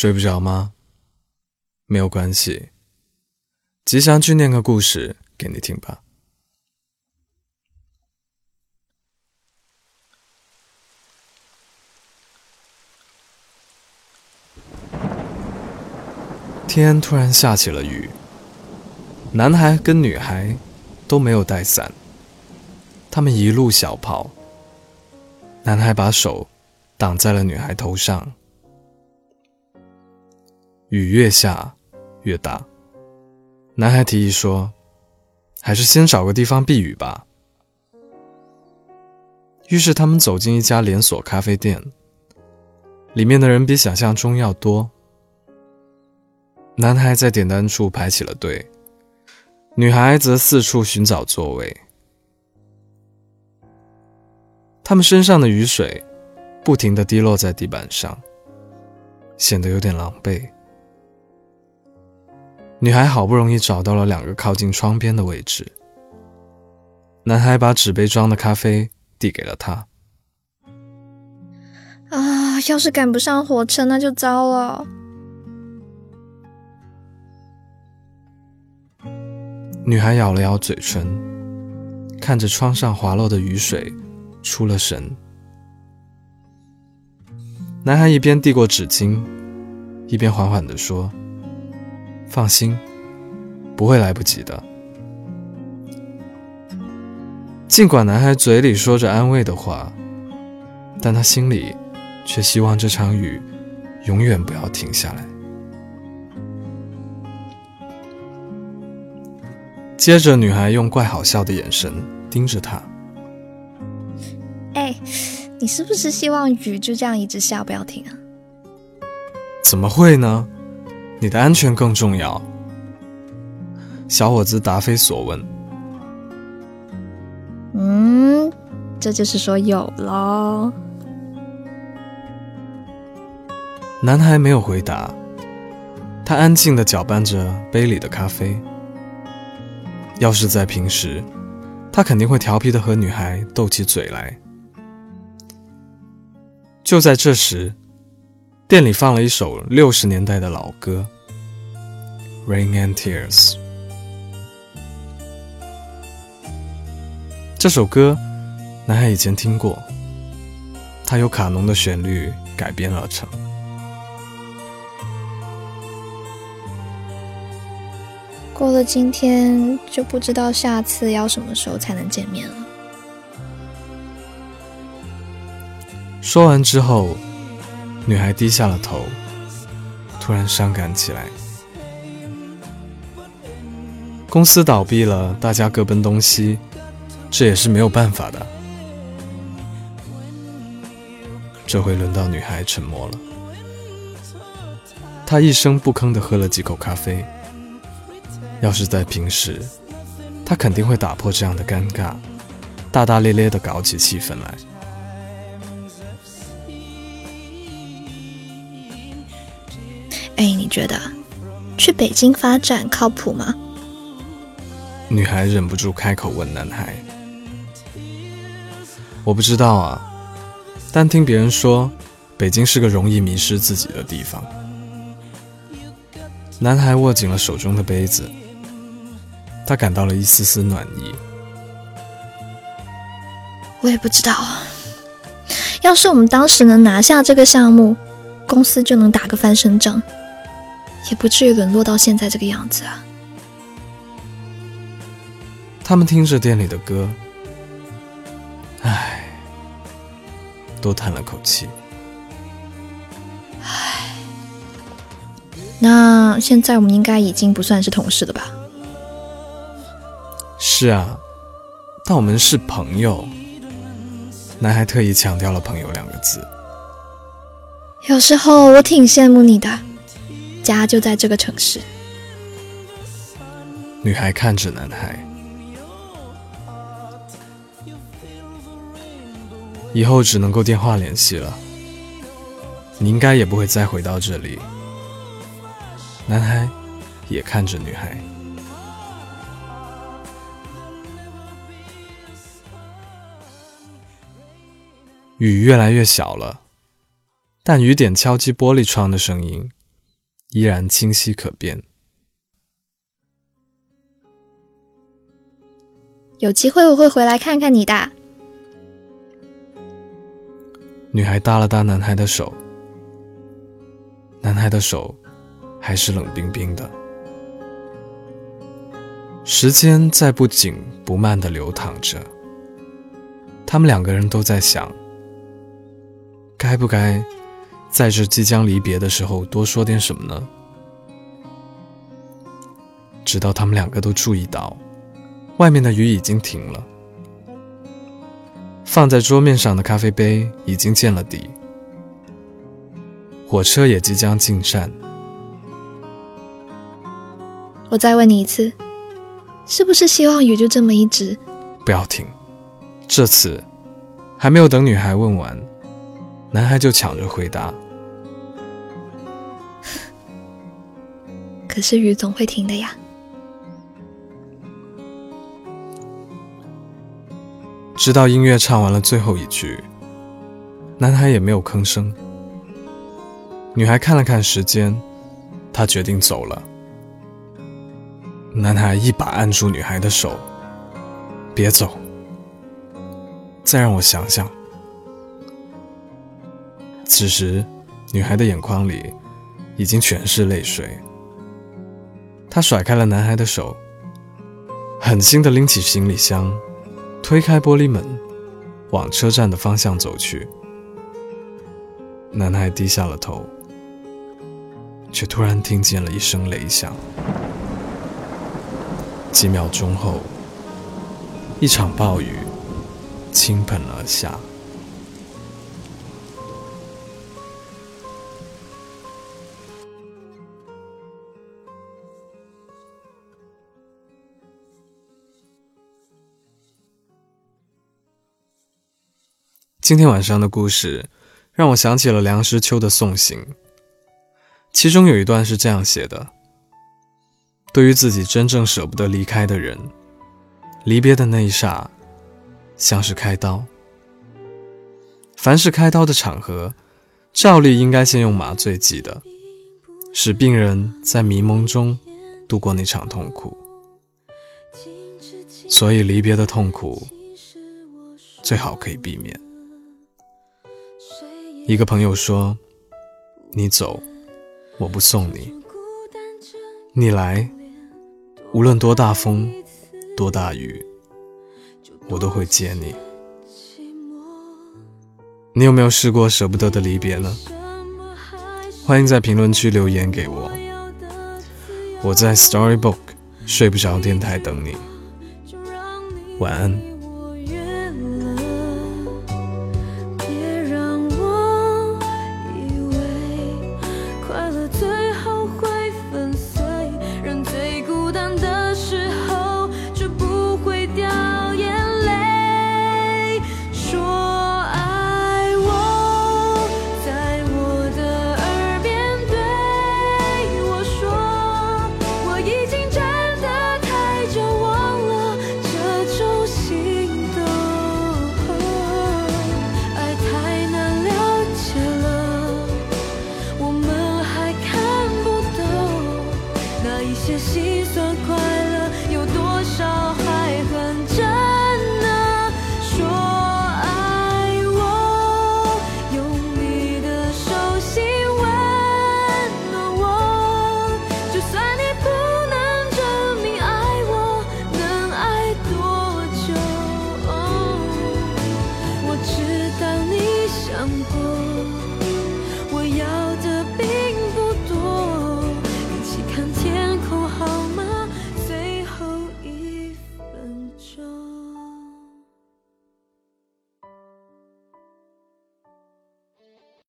睡不着吗？没有关系，吉祥去念个故事给你听吧。天突然下起了雨，男孩跟女孩都没有带伞，他们一路小跑。男孩把手挡在了女孩头上。雨越下越大，男孩提议说：“还是先找个地方避雨吧。”于是他们走进一家连锁咖啡店，里面的人比想象中要多。男孩在点单处排起了队，女孩则四处寻找座位。他们身上的雨水不停地滴落在地板上，显得有点狼狈。女孩好不容易找到了两个靠近窗边的位置，男孩把纸杯装的咖啡递给了她。啊，要是赶不上火车，那就糟了。女孩咬了咬嘴唇，看着窗上滑落的雨水，出了神。男孩一边递过纸巾，一边缓缓地说。放心，不会来不及的。尽管男孩嘴里说着安慰的话，但他心里却希望这场雨永远不要停下来。接着，女孩用怪好笑的眼神盯着他：“哎，你是不是希望雨就这样一直下不要停啊？”“怎么会呢？”你的安全更重要，小伙子答非所问。嗯，这就是说有喽。男孩没有回答，他安静的搅拌着杯里的咖啡。要是在平时，他肯定会调皮的和女孩斗起嘴来。就在这时。店里放了一首六十年代的老歌《Rain and Tears》。这首歌，男孩以前听过，它由卡农的旋律改编而成。过了今天，就不知道下次要什么时候才能见面了。说完之后。女孩低下了头，突然伤感起来。公司倒闭了，大家各奔东西，这也是没有办法的。这回轮到女孩沉默了。她一声不吭地喝了几口咖啡。要是在平时，她肯定会打破这样的尴尬，大大咧咧地搞起气氛来。哎，你觉得去北京发展靠谱吗？女孩忍不住开口问男孩：“我不知道啊，但听别人说，北京是个容易迷失自己的地方。”男孩握紧了手中的杯子，他感到了一丝丝暖意。我也不知道，要是我们当时能拿下这个项目，公司就能打个翻身仗。也不至于沦落到现在这个样子啊！他们听着店里的歌，唉，都叹了口气。唉，那现在我们应该已经不算是同事了吧？是啊，但我们是朋友。男孩特意强调了“朋友”两个字。有时候我挺羡慕你的。家就在这个城市。女孩看着男孩，以后只能够电话联系了。你应该也不会再回到这里。男孩也看着女孩。雨越来越小了，但雨点敲击玻璃窗的声音。依然清晰可辨。有机会我会回来看看你的。女孩搭了搭男孩的手，男孩的手还是冷冰冰的。时间在不紧不慢的流淌着，他们两个人都在想，该不该在这即将离别的时候多说点什么呢？直到他们两个都注意到，外面的雨已经停了，放在桌面上的咖啡杯已经见了底，火车也即将进站。我再问你一次。是不是希望雨就这么一直？不要停！这次还没有等女孩问完，男孩就抢着回答。可是雨总会停的呀。直到音乐唱完了最后一句，男孩也没有吭声。女孩看了看时间，她决定走了。男孩一把按住女孩的手，别走，再让我想想。此时，女孩的眼眶里已经全是泪水。她甩开了男孩的手，狠心的拎起行李箱，推开玻璃门，往车站的方向走去。男孩低下了头，却突然听见了一声雷响。几秒钟后，一场暴雨倾盆而下。今天晚上的故事让我想起了梁实秋的《送行》，其中有一段是这样写的。对于自己真正舍不得离开的人，离别的那一刹，像是开刀。凡是开刀的场合，照例应该先用麻醉剂的，使病人在迷蒙中度过那场痛苦。所以离别的痛苦，最好可以避免。一个朋友说：“你走，我不送你；你来。”无论多大风，多大雨，我都会接你。你有没有试过舍不得的离别呢？欢迎在评论区留言给我。我在 Storybook 睡不着电台等你。晚安。